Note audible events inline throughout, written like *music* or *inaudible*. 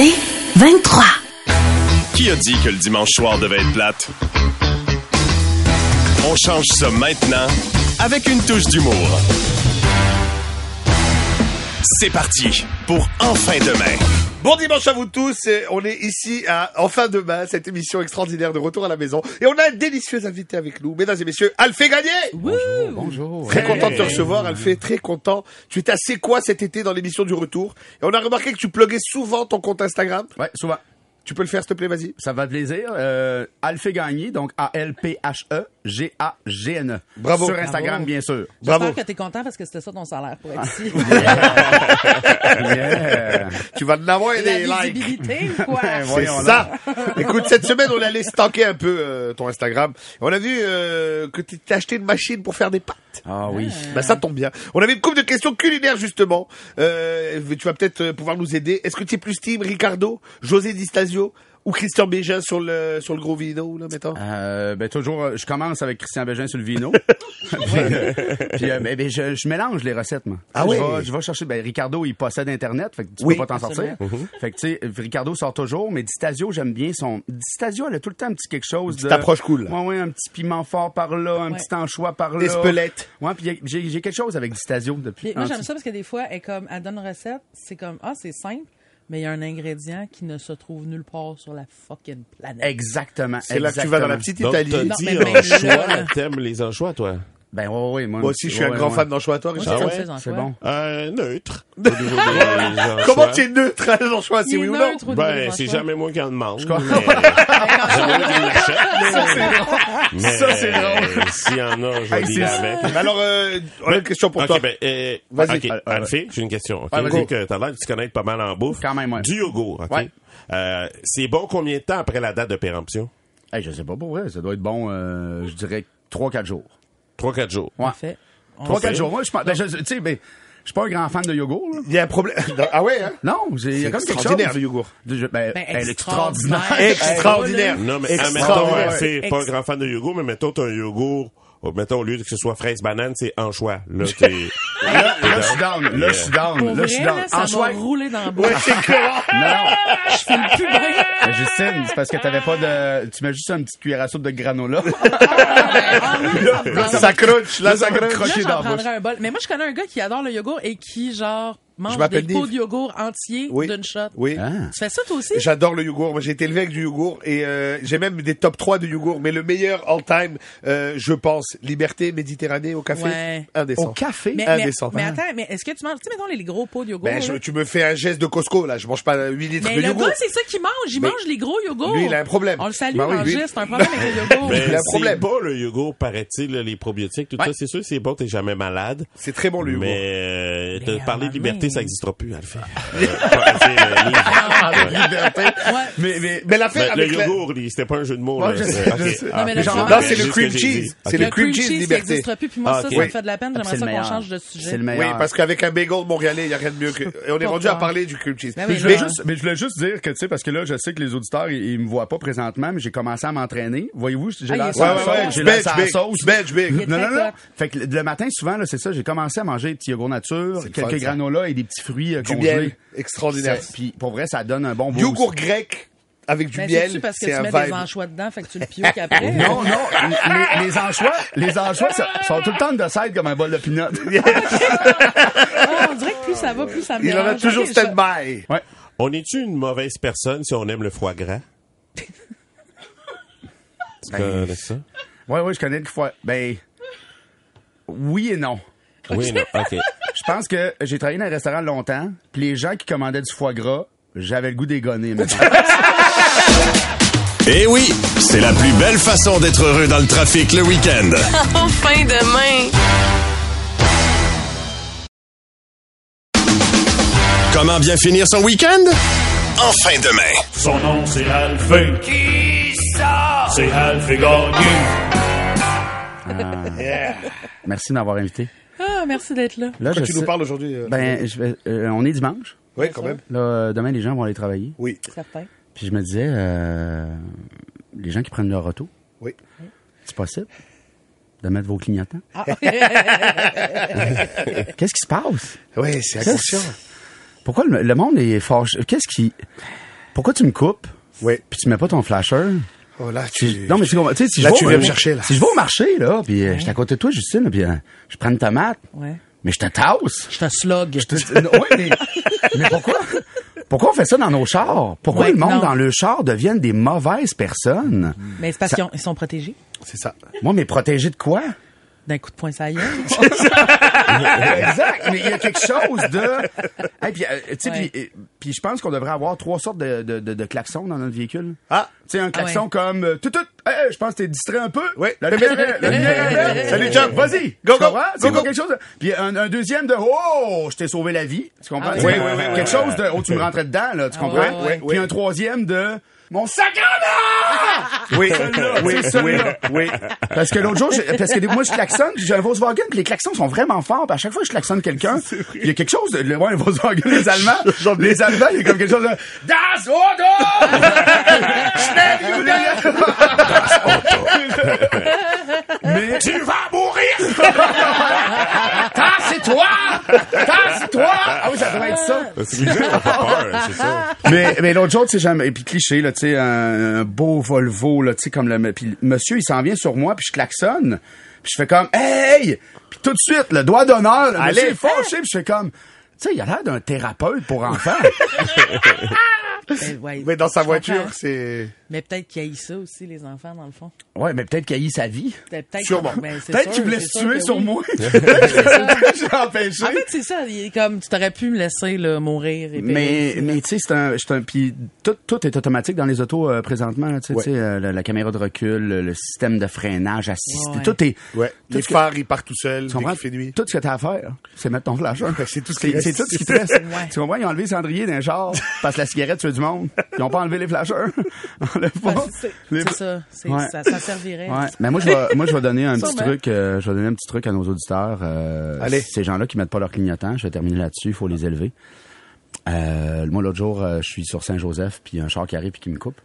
C'est 23. Qui a dit que le dimanche soir devait être plate? On change ça maintenant avec une touche d'humour. C'est parti pour Enfin demain. Bon dimanche à vous tous, et on est ici à Enfin Demain, cette émission extraordinaire de retour à la maison. Et on a un délicieux invité avec nous, mesdames et messieurs, Alphée Gagné Bonjour. Très content de te recevoir, Alphée, très content. Tu étais assez quoi cet été dans l'émission du retour? Et on a remarqué que tu pluguais souvent ton compte Instagram. Ouais, souvent. Tu peux le faire s'il te plaît, vas-y Ça va te plaisir. Euh, Alphé Gagné, donc A-L-P-H-E-G-A-G-N-E. Bravo. Sur Instagram, bien sûr. Bravo. J'espère que t'es content parce que c'était ça ton salaire pour être ici. *laughs* Yeah. Tu vas en avoir La des likes visibilité ou *laughs* quoi? C'est voyons ça. Écoute, cette semaine, on allait stalker un peu euh, ton Instagram. On a vu euh, que tu t'es acheté une machine pour faire des pâtes. Ah oui. Bah ça tombe bien. On avait une couple de questions culinaires justement. Euh, tu vas peut-être euh, pouvoir nous aider. Est-ce que tu es plus team Ricardo, José Di Stasio ou Christian Bégin sur le sur le gros vino là mettons? Euh, ben toujours, euh, je commence avec Christian Bégin sur le vino. *laughs* *laughs* Puis euh, ben, ben, je, je mélange les recettes, moi. Ah je oui? vais, je vais chercher. Ben Ricardo, il possède Internet, fait que tu Oui. peux pas t'en sortir. Fait que tu sais, Ricardo sort toujours, mais Distasio, j'aime bien son. Distasio, elle a tout le temps un petit quelque chose. petite de... approche cool. Ouais, ouais, un petit piment fort par là, un Ouais. petit anchois par là. Espelette. Ouais, puis j'ai j'ai quelque chose avec Distasio depuis. Puis moi, j'aime ça parce que des fois, elle, comme, elle donne une recette, c'est comme, ah, c'est simple, mais il y a un ingrédient qui ne se trouve nulle part sur la fucking planète. Exactement. C'est là que tu vas dans la petite Donc, Italie. t'as Non, dit même anchois, là- t'aimes les anchois, toi? Ben ouais, ouais, moi, Moi aussi, je suis un ouais, grand ouais. fan d'anchois. Richard ouais? C'est bon. Euh, neutre. *laughs* Comment tu es neutre à l'anchois, est oui ou non? Ben, c'est jamais moi qui en demande. crois. mais-. *laughs* Mais, Ça, c'est euh, S'il y en a, je vais avec. Alors, euh, on a une question pour toi. ben, euh, Vas-y. ok, Alfie, j'ai une question. ok? Ah, que t'as l'air de te connaître pas mal en bouffe. Quand même, ouais. Du yogourt, ok? Euh, c'est bon combien de temps après la date de péremption? Je sais pas pour vrai, ça doit être bon, euh, je dirais 3-4 jours. 3-4 jours. Ouais. Parfait. 3-4 fait. jours. Moi, je pense, ben, je- tu sais, ben, je suis pas un grand fan de yogourt, là. Il y a un problème. *laughs* Ah ouais, hein? Non, j'ai, il y C'est a comme quelque extraordinaire chose. le yogourt. De- je- ben, Ben, elle est extraordinaire. extraordinaire. Extraordinaire. *laughs* Non, mais admettons, Extraordinaire. Alfie, pas un grand fan de yogourt, mais mettons, t'as un yogourt, oh, mettons, au lieu que ce soit fraise banane, c'est anchois. Là, *laughs* t'es... Là, là, je suis down. Là, je suis down. Pour Là, je suis down. là, ça En m'a choix. roulé dans bouche. Ouais, c'est clair. *laughs* Non, non. Je file plus bien. Mais Justine, c'est parce que t'avais pas de, tu mets juste une petite cuillère à soupe de granola. Ah, ça me tente. Ça croche, là, ça croche. Là, dans j'en prendrais un bol. Mais moi, je connais un gars qui adore le yogourt et qui, genre, mange Je m'appelle des pots de yogourt entiers Oui. d'une shot. Oui. Ah. Tu fais ça, toi aussi? J'adore le yogourt. Moi, j'ai été élevé avec du yogourt et euh, j'ai même des top 3 de yogourt. Mais le meilleur all time, euh, je pense, Liberté Méditerranée au café. Ouais. Indécent. Au café? Mais, mais, indécent. mais attends, mais est-ce que tu manges, tu sais, mettons les gros pots de yogourt? Ben, je- tu me fais un geste de Costco, là. Je mange pas 8 litres mais de le yogourt. gars, c'est ça qu'il mange. Il Mais- mange les gros yogourts. Lui, il a un problème. On le salue, Ben oui, c'est un problème avec le yogourt. *laughs* Mais Il a un c'est problème. pas le yogourt, paraît-il, là, les probiotiques, tout Ouais. ça. C'est sûr, c'est bon, t'es jamais malade. C'est très bon, le yogourt. Mais, euh, Mais de parler un de liberté, moment ça n'existera plus. Euh, sais, le livre. Liberté. Ouais. Mais, mais, Mais l'affaire le avec la- yogourt, c'était pas un jeu de mots. Ouais, là. Ah, le c'est le cream cheese. C'est le cream cheese liberté. n'existera plus. Puis moi, Ah, ça, ça Oui. me fait de la peine. J'aimerais le ça qu'on change de sujet. C'est le Oui, meilleur. parce qu'avec un bagel montréalais, il n'y a rien de mieux que... Et on est rendu à parler du cream cheese. Ben Mais oui, je, voulais juste, mais je voulais juste dire que, tu sais, parce que là, je sais que les auditeurs, ils, ils me voient pas présentement, mais j'ai commencé à m'entraîner. Voyez-vous, j'ai Ah, la sauce, bench big. Non, non, non. Fait que le le matin, souvent, c'est ça, j'ai commencé à manger des petits yogourts nature, le quelques fun, ça. granolas et des petits fruits euh, Du congelés. miel. Extraordinaire. Ça- Puis, pour vrai, ça donne un bon boost. Yogourt grec avec du Mais miel, c'est-tu parce que c'est tu un mets des vibe. anchois dedans, fait que tu le pioques *laughs* après? Non, non, les, les anchois, les anchois ça- sont tout le temps de side comme un bol de peanut. *laughs* Ah, on dirait que plus ça va, plus ça me Il en a dérange. toujours Ok, je- stand-by. Ouais. On est-tu une mauvaise personne si on aime le foie gras? *laughs* Tu connais ça? Ouais, ouais, je connais le foie. Ben, oui et non. Oui, non, ok. Je pense que j'ai travaillé dans un restaurant longtemps, puis les gens qui commandaient du foie gras, j'avais le goût d'égonner. Eh oui, c'est la plus belle façon d'être heureux dans le trafic le week-end. *laughs* Enfin demain. Comment bien finir son week-end? Enfin demain. Son nom c'est Alphée. Qui ça? C'est Alphée Gagné. Merci de m'avoir invité. Ah, merci d'être là. Là, Quand je tu sais- nous parles aujourd'hui. euh, Ben, je vais- euh, on est dimanche. Oui, quand même. Là, euh, demain, les gens vont aller travailler. Oui. Certain. Puis je me disais, euh, les gens qui prennent leur auto, Oui. c'est possible de mettre vos clignotants. Ah. *laughs* Qu'est-ce qui se passe? Oui, c'est inconscient. Pourquoi le, le monde est fort? Qu'est-ce qui... pourquoi tu me coupes? Oui. Puis tu mets pas ton flasher? Oh là, Si- tu... non, mais tu comprends, tu sais, si Là, je vais, tu viens me chercher, là. Si je vais au marché, là, puis euh, je suis à côté de toi, Justine, là, puis euh, je prends une tomate, Ouais. mais je te tasse. Je te slog. oui, mais, mais pourquoi? Pourquoi on fait ça dans nos chars? Pourquoi Ouais, le monde non. dans le char deviennent des mauvaises personnes? Mais c'est parce qu'ils ont- ils sont protégés C'est ça. Moi, mais protégés de quoi? D'un coup de poing ça gueule. *laughs* exact. Mais il y a quelque chose de. Hey, puis, euh, tu sais, Ouais. puis, euh, puis je pense qu'on devrait avoir trois sortes de, de, de, de klaxons dans notre véhicule. Ah, Tu sais, un klaxon Ah ouais. comme euh, tout, tout. Hey, je pense que t'es distrait un peu. Oui. La lumière, est- la lumière. *laughs* Salut, Chuck. Vas-y. Go, go. Go, go. quelque chose. de- Puis un, un deuxième de oh, je t'ai sauvé la vie. Tu comprends? Ah oui, quelque- oui, oui, oui, Quelque oui. chose de oh, tu me rentrais dedans là. Tu Ah comprends? ouais, Puis oui. un troisième de mon sacrement. *laughs* oui, oui, oui, oui. Parce que l'autre jour, j'ai- parce que moi je klaxonne, j'ai un Volkswagen, puis les klaxons sont vraiment forts, puis à chaque fois que je klaxonne quelqu'un, *laughs* il y a quelque chose de le ouais, le Volkswagen les Allemands, *laughs* les Allemands, il y a comme quelque chose de Das Auto! Schnell, Mais Tu vas! Tasse-toi! Tasse-toi! Ah oui, ça devrait être ça. C'est bizarre, on fait peur, c'est ça. mais mais l'autre jour, tu sais, jamais, et puis cliché, là, tu sais, un, un beau Volvo, là, tu sais, comme le, puis le monsieur, il s'en vient sur moi, puis je klaxonne, puis je fais comme, hey! Puis tout de suite, le doigt d'honneur, le monsieur Allez. est fâché, puis je fais comme, tu sais, il a l'air d'un thérapeute pour enfants. *laughs* Ben, ouais, Mais dans sa voiture, c'est... Mais peut-être qu'ils haïssent ça aussi, les enfants, dans le fond. ouais, mais peut-être qu'il a eu sa vie. Peut-être Sûrement. ben, Peut-être qu'il voulait c'est se sûr tuer sur oui. moi. *laughs* l'ai empêché. En fait, c'est ça. Il est comme, tu t'aurais pu me laisser là, mourir. Et Mais, périr, mais tu sais, c'est un, c'est un, puis tout, tout est automatique dans les autos euh, présentement. là, Tu sais, Ouais. tu sais, euh, la, la caméra de recul, le, le système de freinage assisté, Ouais. tout est. Ouais. tout Les que- phares, ils partent tout seuls tu qu'il. Tout ce que t'as à faire, c'est mettre ton flash. C'est tout ce qui C'est reste. c'est tout ce qui te reste. Tu comprends? Ils ont enlevé le cendrier d'un char parce que la cigarette tue du monde. Ils ont pas enlevé les. *laughs* Parce que C'est Les- c'est ça. Ouais. ça. Ça servirait. Ouais, mais moi je vais moi je vais donner un petit truc euh, je vais donner un petit truc à nos auditeurs euh, Allez. ces gens-là qui mettent pas leur clignotant, je vais terminer là-dessus, il faut les élever. Euh, moi l'autre jour, euh, je suis sur Saint-Joseph puis il y a un char qui arrive puis qui me coupe.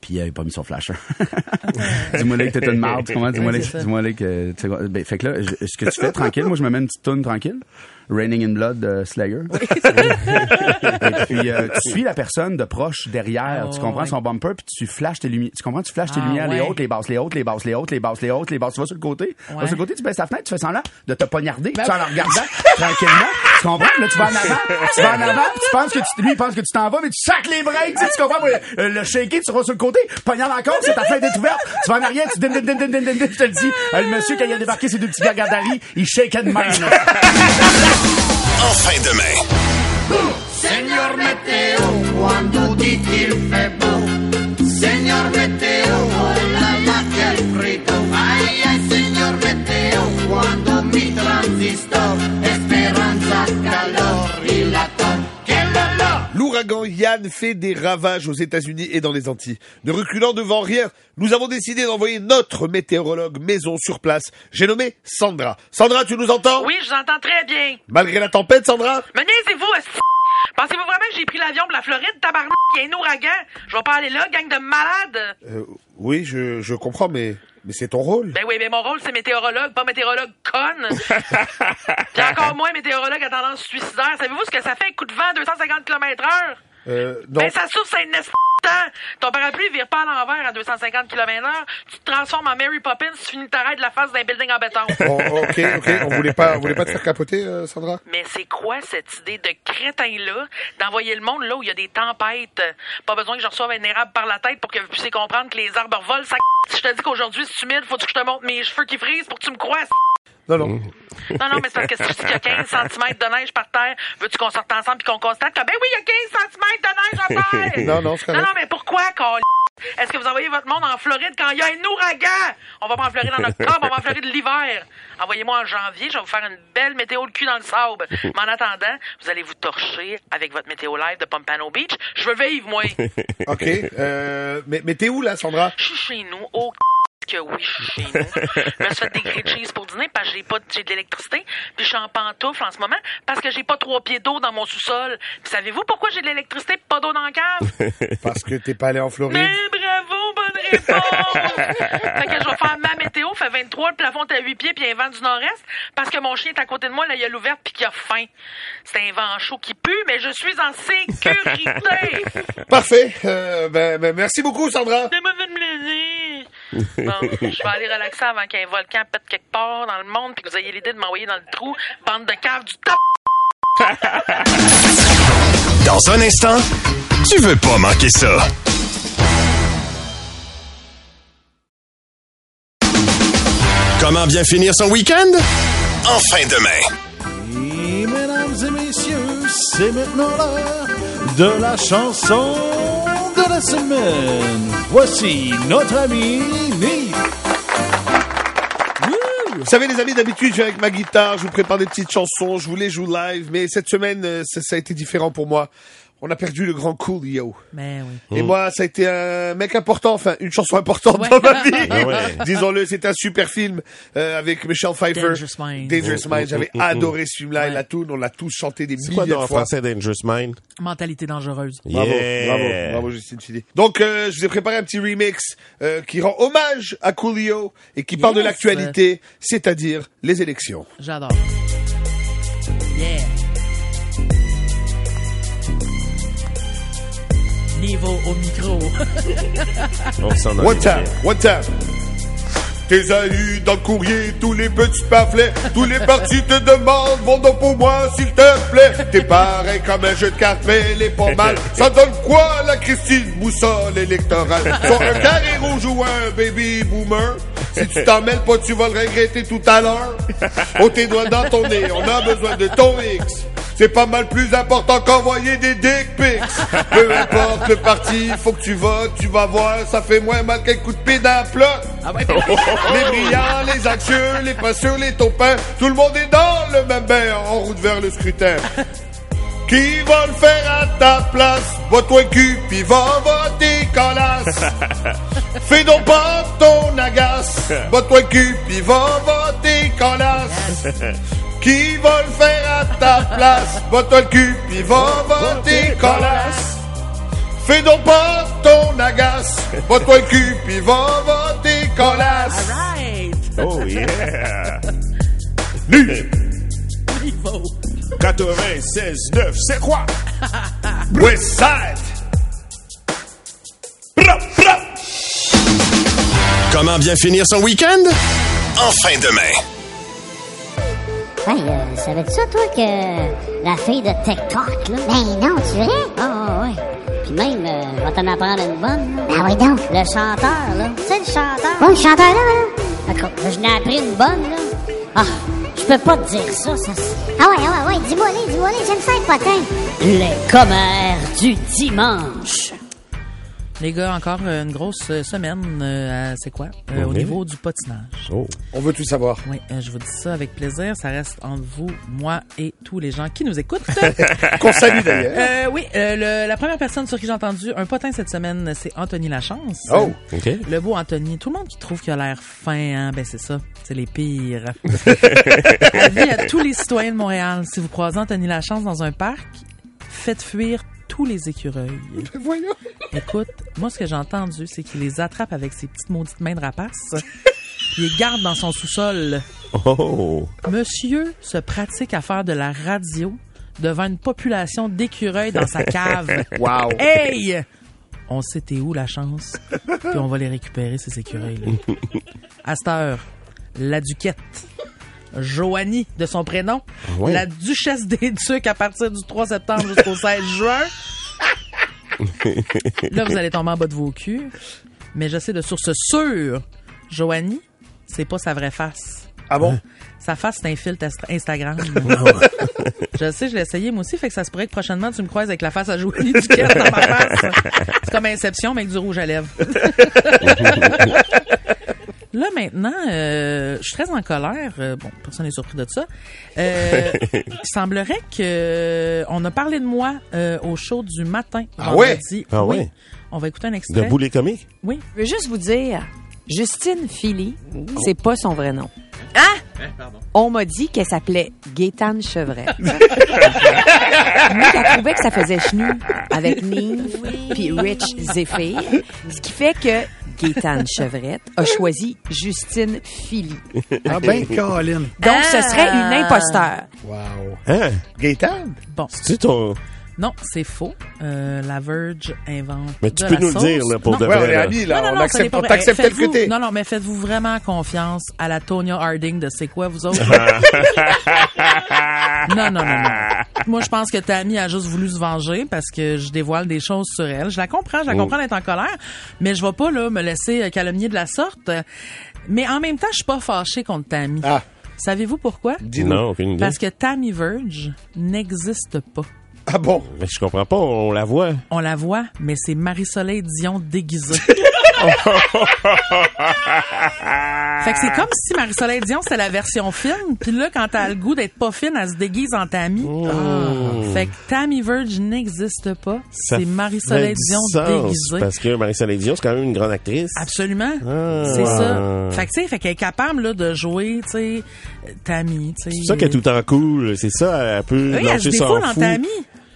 Puis euh, il a pas mis son flasher. *laughs* dis-moi là que t'es une marde, comment dis-moi là, dis-moi là que tu ben, fait que là je- ce que tu fais tranquille, moi je me mets une petite toune tranquille. Raining in Blood de Slayer. *laughs* Et puis euh, tu suis la personne de proche derrière, Oh, tu comprends ouais. son bumper puis tu flashes tes lumières, tu comprends? Tu flashes tes Ah, lumières les ouais. hautes, les basses, les hautes, les basses, les hautes, les basses, les hautes, les basses, tu vas sur le côté. Tu vas sur le côté, tu baisses ta fenêtre, tu fais semblant de te poignarder, Ben tu en regardant tranquillement. Tu comprends? Là, tu vas en avant, tu vas en avant, puis tu penses que tu, lui, il pense que tu t'en vas, mais tu sacs les breaks, tu tu comprends? Le, le shaker, tu vas sur le côté, poignarde encore, c'est ta fenêtre est ouverte, tu vas en arrière, tu din, din, din, din, din, din, din, je te le dis. Euh, le monsieur, quand il a débarqué ses deux petits gargadaris, il shakeait de même, là. En fin de main. Señor Meteo, cuando difícil febo. Fait des ravages aux États-Unis et dans les Antilles. Ne reculant devant rien, nous avons décidé d'envoyer notre météorologue maison sur place. J'ai nommé Sandra. Sandra, tu nous entends? Oui, je vous entends très bien. Malgré la tempête, Sandra? Niaisez-vous, esti- Pensez-vous vraiment que j'ai pris l'avion pour la Floride, tabarnak, il y a un ouragan? Je vais pas aller là, gang de malades. euh, Oui, je, je comprends, mais, mais c'est ton rôle. Ben oui, mais mon rôle, c'est météorologue, pas météorologue conne. Puis encore *laughs* moins météorologue à tendance suicidaire. Savez-vous ce que ça fait, un coup de vent à 250 km heure? Euh, non. Ben, ça souffle, c'est une temps. Ton parapluie vire pas à l'envers à 250 km heure. Tu te transformes en Mary Poppins, tu finis ta raide de la face d'un building en béton. *laughs* Ok, ok. On voulait pas, on voulait pas te faire capoter, euh, Sandra? Mais c'est quoi cette idée de crétin-là d'envoyer le monde là où il y a des tempêtes? Pas besoin que je reçoive un érable par la tête pour que vous puissiez comprendre que les arbres volent. Ça... Si je te dis qu'aujourd'hui c'est humide, faut que je te montre mes cheveux qui frisent pour que tu me crois. Non, non. Non, non, mais c'est parce que si je dis qu'il y a 15 cm de neige par terre, veux-tu qu'on sorte ensemble puis qu'on constate que, ben oui, il y a 15 cm de neige à terre? *laughs* Non, non, c'est Non, non, mais pourquoi, Carl? Est-ce que vous envoyez votre monde en Floride quand il y a un ouragan? On va pas en Floride en octobre, on va en Floride l'hiver. Envoyez-moi en janvier, je vais vous faire une belle météo de cul dans le sable. Mais en attendant, vous allez vous torcher avec votre météo live de Pompano Beach. Je veux vivre, moi. *laughs* Ok. Euh, mais, mais t'es où, là, Sandra? Je suis chez nous, oh que oui, je suis chez nous. Je me suis fait des grilled *laughs* cheese pour dîner parce que j'ai pas j'ai de l'électricité. Puis je suis en pantoufle en ce moment parce que j'ai pas trois pieds d'eau dans mon sous-sol. Puis savez-vous pourquoi j'ai de l'électricité et pas d'eau dans la cave? *laughs* Parce que t'es pas allé en Floride. Mais bravo, bonne réponse! *laughs* fait que je vais faire ma météo, fait 23, le plafond est à 8 pieds, puis il y a un vent du nord-est, parce que mon chien est à côté de moi, la gueule ouverte, puis qu'il a faim. C'est un vent chaud qui pue, mais je suis en sécurité! Parfait. Euh, ben, ben, merci beaucoup, Sandra. C'est mauvais de plaisir! Bon, je vais aller relaxer avant qu'un volcan pète quelque part dans le monde, puis que vous ayez l'idée de m'envoyer dans le trou, bande de caves du top! Dans un instant, tu veux pas manquer ça. Comment bien finir son week-end? En fin de main. Et mesdames et messieurs, c'est maintenant l'heure de la chanson la semaine. Voici notre ami Nick. Vous savez, les amis, d'habitude, je viens avec ma guitare, je vous prépare des petites chansons, je vous les joue live, mais cette semaine, euh, ça, ça a été différent pour moi. On a perdu le grand Coolio. Mais oui. Et moi, ça a été un mec important, enfin, une chanson importante dans ma vie. Ah ouais. Disons-le, c'était un super film euh, avec Michelle Pfeiffer. Dangerous Mind. Dangerous Mind. J'avais Mm, mm, mm, adoré ce film-là et la tune. On l'a tous chanté des C'est quoi milliers dans de en fois. français Dangerous Mind? Mentalité dangereuse. Bravo, Yeah. bravo, bravo Justine Filet. Donc, euh, je vous ai préparé un petit remix euh, qui rend hommage à Coolio et qui parle de Yes. l'actualité, c'est-à-dire les élections. J'adore. Yeah. Au micro. *laughs* On s'en time, bien. one time. Tes amis dans le courrier, tous les petits pamphlets, tous les partis te demandent, vont donc pour moi, s'il te plaît. T'es pareil comme un jeu de cartes, mais elle est pas mal. *laughs* Ça donne quoi, la Christine Boussole électorale? Sur un carré rouge ou un baby boomer? Si tu t'en mêles pas, tu vas le regretter tout à l'heure. Oh, tes doigts dans ton nez, on a besoin de ton X. C'est pas mal plus important qu'envoyer des dick pics. *laughs* Peu importe le parti, faut que tu votes, tu vas voir, ça fait moins mal qu'un coup de pied la plat. Les brillants, les anxieux, les sûrs, les taupins, tout le monde est dans le même bain en route vers le scrutin. *laughs* Qui va le faire à ta place? Le cul, puis va voter colasse. *laughs* Fais donc pas ton agace. Le cul, puis va voter colasse. Qui va le faire à ta place? Va-toi le cul, puis va voter colasse. Fais donc pas ton agace. Va-toi le cul, puis va voter colasse. Right. Oh yeah! *laughs* Niveau. 96.9, c'est quoi? *laughs* Westside. Comment bien finir son week-end? En fin de main. Hey, euh, savais-tu ça, toi, que la fille de TikTok, là? Ben non, tu vrai? Ah, ouais. Puis même, euh, je vais t'en apprendre une bonne. Ah oui, donc. Le chanteur, là. Tu sais, le chanteur? Oh, le chanteur, là, là. D'accord, je n'ai appris une bonne, là. Ah, je peux pas te dire ça, ça. Ah ouais, ah ouais, ouais, dis-moi les, dis-moi les, j'aime ça potin. Les commères du dimanche. Les gars, encore une grosse euh, semaine. euh, à- c'est quoi? Euh, Au niveau du patinage. Oh. On veut tout savoir. Oui, euh, je vous dis ça avec plaisir. Ça reste entre vous, moi et tous les gens qui nous écoutent. *laughs* Qu'on salue d'ailleurs. Euh, oui, euh, le- la première personne sur qui j'ai entendu un potin cette semaine, c'est Anthony Lachance. Oh. OK. Le beau Anthony. Tout le monde qui trouve qu'il a l'air fin, hein, ben c'est ça. C'est les pires. *laughs* Avis à tous les citoyens de Montréal. Si vous croisez Anthony Lachance dans un parc, faites fuir tous les écureuils. *laughs* Voyons. Écoute, moi, ce que j'ai entendu, c'est qu'il les attrape avec ses petites maudites mains de rapace. *laughs* Il les garde dans son sous-sol. Oh. Monsieur se pratique à faire de la radio devant une population d'écureuils dans sa cave. *laughs* Wow. Hey! On sait t'es où la chance, puis on va les récupérer, ces écureuils-là. À cette heure, la Duquette, Joanie de son prénom, ouais? la Duchesse des Ducs à partir du 3 septembre jusqu'au *laughs* 16 juin. Là, vous allez tomber en bas de vos culs. Mais je sais de source sûre, Joanie, c'est pas sa vraie face. Ah bon? Sa face, c'est un filtre Insta- Instagram. *laughs* je sais, je l'ai essayé moi aussi, fait que ça se pourrait que prochainement tu me croises avec la face à Joanie Duquette dans ma face. C'est comme Inception, mais avec du rouge à lèvres. *laughs* Là, maintenant, euh, je suis très en colère. Euh, bon, personne n'est surpris de ça. Euh, *laughs* il semblerait que on a parlé de moi euh, au show du matin. Ah ouais? Ah Oui. ouais? On va écouter un De extrait. boulet comique? Oui. Je veux juste vous dire, Justine Philly, c'est pas son vrai nom. Hein? On m'a dit qu'elle s'appelait Gaétane Chevret. *laughs* Moi, elle trouvait que ça faisait chenu avec Nive puis Rich Zephyr. Ce qui fait que Gaétane Chevrette, a choisi Justine Philly. Ah ben, Colin. Donc, ce serait une imposteur. Wow. Hein? Gaëtan? Bon, C'est ton... non, c'est faux. Euh, la Verge invente. Mais tu de peux la nous le dire, là, pour Non. de Ouais, on vrai. est là. amis, là. Non, non, on accepte, on t'accepte tel que t'es. Non, non, mais faites-vous vraiment confiance à la Tonya Harding de C'est quoi, vous autres? *laughs* non, non, non, non. Moi, je pense que Tammy a juste voulu se venger parce que je dévoile des choses sur elle. Je la comprends, je la comprends d'être en colère, mais je vais pas, là, me laisser euh, calomnier de la sorte. Mais en même temps, je suis pas fâchée contre Tammy. Ah. Savez-vous pourquoi? Non, aucune idée. Parce que Tammy Verge n'existe pas. *laughs* Ah bon? Mais je comprends pas, on la voit. On la voit, mais c'est Marie-Soleil Dion déguisée. *laughs* fait que c'est comme si Marie-Soleil Dion, c'était la version fine, puis là, quand t'as le goût d'être pas fine, elle se déguise en Tammy. Ah. Fait que Tammy Verge n'existe pas. C'est Marie-Soleil Dion déguisée. Parce que Marie-Soleil Dion, c'est quand même une grande actrice. Absolument. Ah. c'est ça. Fait que, tu sais, fait qu'elle est capable, là, de jouer, tu sais, Tammy. C'est ça qu'elle est tout temps cool. C'est ça, elle peut Oui, elle se défoule en. Tammy.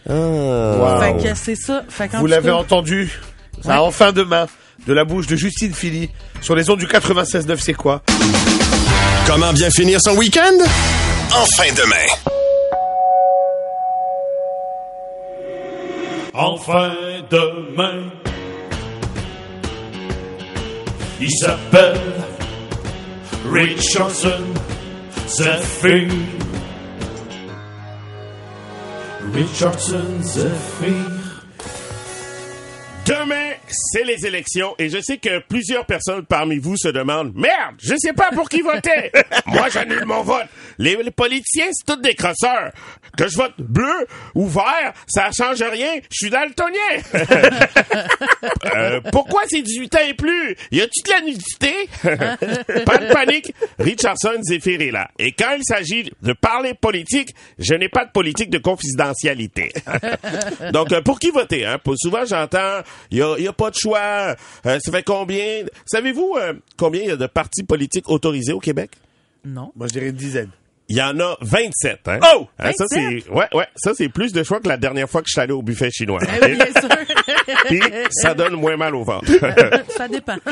Ah. Wow. Fait que c'est ça. Fait Vous l'avez entendu. Ça a enfin demain de la bouche de Justine Philly sur les ondes du 96.9 c'est quoi? Comment bien finir son week-end? En fin de main. Enfin demain. Il s'appelle Richardson Zephyr. Richardson Zephyr. Demain, c'est les élections et je sais que plusieurs personnes parmi vous se demandent Merde, je sais pas pour qui voter. *laughs* Moi, j'annule mon vote. Les, les politiciens, c'est tous des crosseurs. Que je vote bleu ou vert, ça change rien. Je suis daltonien. *laughs* Euh, pourquoi c'est 18 ans et plus? Y a-tu de la nudité? *laughs* pas de panique. Richardson Zephyr est là. Et quand il s'agit de parler politique, je n'ai pas de politique de confidentialité. Donc, euh, pour qui voter? Hein? Souvent, j'entends, il n'y a, y a pas de choix. Euh, ça fait combien? Savez-vous euh, combien il y a de partis politiques autorisés au Québec? Non. Moi, je dirais une dizaine. Il y en a 27. Hein? Oh! Hein, ça, 27? c'est, ouais, ouais, ça, c'est plus de choix que la dernière fois que je suis allé au buffet chinois. Eh oui, bien sûr. *laughs* Puis, ça donne moins mal au ventre. *laughs* ça dépend. *laughs*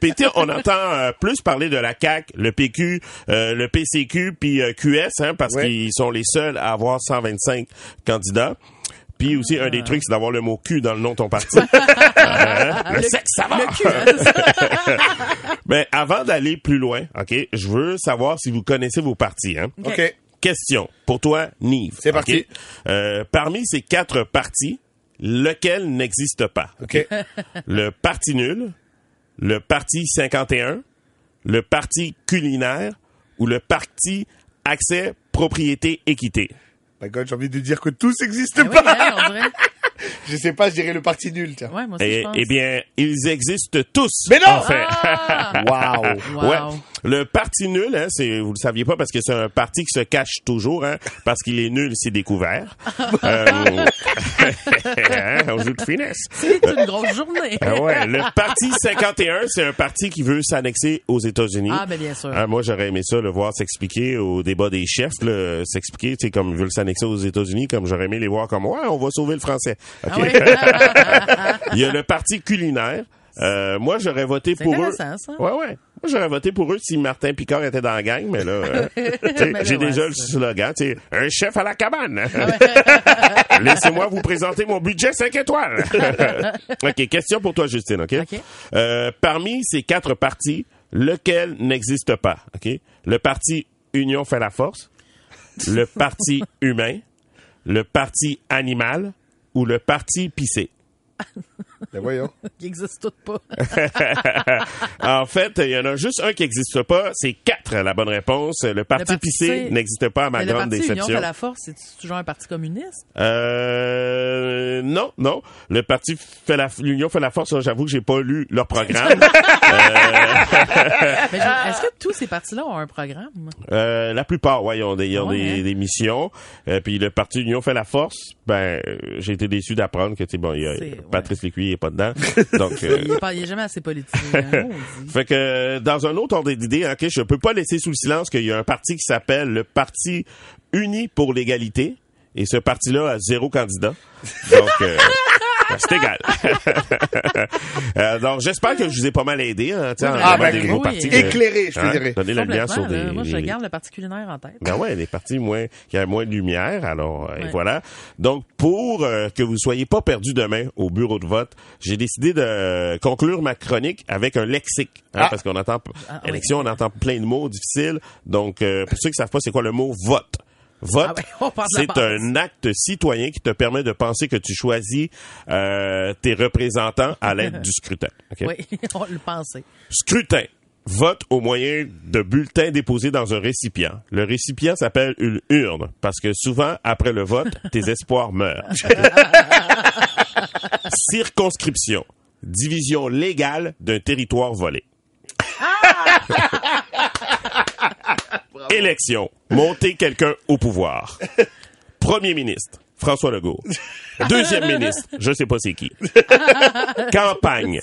Puis tu sais, on entend euh, plus parler de la CAC, le PQ, euh, le PCQ, puis euh, QS, hein, parce Ouais. qu'ils sont les seuls à avoir 125 candidats. Puis aussi, un des trucs, c'est d'avoir le mot cul dans le nom de ton parti. *laughs* Euh, le, sexe, ça va! Le cul, hein. *laughs* Mais avant d'aller plus loin, OK, je veux savoir si vous connaissez vos partis. Hein? OK. Question pour toi, Nive. C'est parti. Euh, parmi ces quatre partis, lequel n'existe pas? OK. *laughs* le Parti nul, le Parti 51, le Parti culinaire ou le Parti accès, propriété, équité? My God, j'ai envie de dire que tous existent Eh pas. hein. Je sais pas, je dirais le parti nul, tiens. Ouais, moi aussi, je Eh, pense. eh bien, ils existent tous. Mais non! En fait. Ah! *laughs* Wow. Wow. Ouais. Le parti nul, hein, c'est vous le saviez pas parce que c'est un parti qui se cache toujours, hein, parce qu'il est nul, c'est découvert. *laughs* euh, hein, on joue de finesse. C'est une grosse journée. Ah ouais, le parti 51, c'est un parti qui veut s'annexer aux États-Unis. Ah, ben bien sûr. Ah, moi, j'aurais aimé ça, le voir s'expliquer au débat des chefs, s'expliquer, tu sais, comme ils veulent s'annexer aux États-Unis, comme j'aurais aimé les voir comme, ouais, on va sauver le français. OK? Ah oui. *laughs* Il y a le parti culinaire. Euh, moi, j'aurais voté pour eux. ça. Ouais, ouais. Moi, j'aurais voté pour eux si Martin Picard était dans la gang, mais là, euh, *laughs* j'ai déjà le slogan, tu un chef à la cabane. *laughs* Laissez-moi vous présenter mon budget 5 étoiles. OK, question pour toi, Justine, OK? OK. Euh, parmi ces quatre partis, lequel n'existe pas, OK? Le parti Union fait la force, le parti humain, le parti animal ou le parti pissé? *laughs* Ben voyons. Qui existe toutes pas. *laughs* en fait, il y en a juste un qui n'existe pas. C'est quatre, la bonne réponse. Le parti, parti pissé n'existe pas à ma le grande parti Union déception. fait la force, c'est toujours un parti communiste? Euh, non, non. Le parti fait la, l'Union fait la force. J'avoue que j'ai pas lu leur programme. *laughs* *laughs* Je- est-ce que tous ces partis-là ont un programme? Euh, la plupart, ouais, ils ont des, ils ont Ouais, des, hein. des missions. Euh, puis le parti Union fait la force. Ben, euh, j'ai été déçu d'apprendre que, tu bon, il y a C'est- ouais. Patrice Lécuyer est pas dedans. *laughs* Donc, euh, Il est, pas- il est jamais assez politique. hein. *laughs* Fait que euh, dans un autre ordre d'idée, ok, je peux pas laisser sous le silence qu'il y a un parti qui s'appelle le Parti Uni pour l'égalité. Et ce parti-là a zéro candidat. Donc, euh, C'est égal. *laughs* Euh, donc, j'espère que je vous ai pas mal aidé. Hein, tu sais, en Ah, ben, des oui. Éclairé, je te hein, dirais. Donner la lumière sur des... Moi, je des- garde le parti culinaire en tête. Ben ouais, les parties moins, qui a moins de lumière, alors euh, et voilà. Donc pour euh, que vous soyez pas perdus demain au bureau de vote, j'ai décidé de conclure ma chronique avec un lexique, hein, Ah. parce qu'on entend Ah, oui. élection, on entend plein de mots difficiles. Donc euh, pour ceux qui savent pas c'est quoi le mot vote? Vote, Ah *laughs* c'est un acte citoyen qui te permet de penser que tu choisis euh, tes représentants à l'aide du scrutin. *laughs* Oui, *laughs* on le pensait. Scrutin. Vote au moyen de bulletins déposés dans un récipient. Le récipient s'appelle une urne parce que souvent, après le vote, tes espoirs meurent. Circonscription. Division légale d'un territoire volé. Élection. Monter quelqu'un au pouvoir. Premier ministre. François Legault. Deuxième *laughs* ministre. Je sais pas c'est qui. Campagne.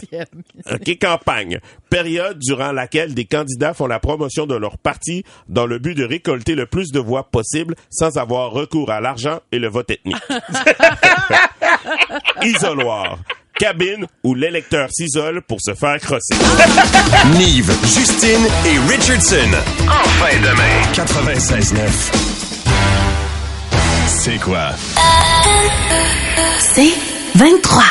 OK, campagne. Période durant laquelle des candidats font la promotion de leur parti dans le but de récolter le plus de voix possible sans avoir recours à l'argent et le vote ethnique. *laughs* Isoloir. Cabine où l'électeur s'isole pour se faire crosser. *laughs* Nive, Justine et Richardson. En fin demain. 96.9. C'est quoi? C'est 23.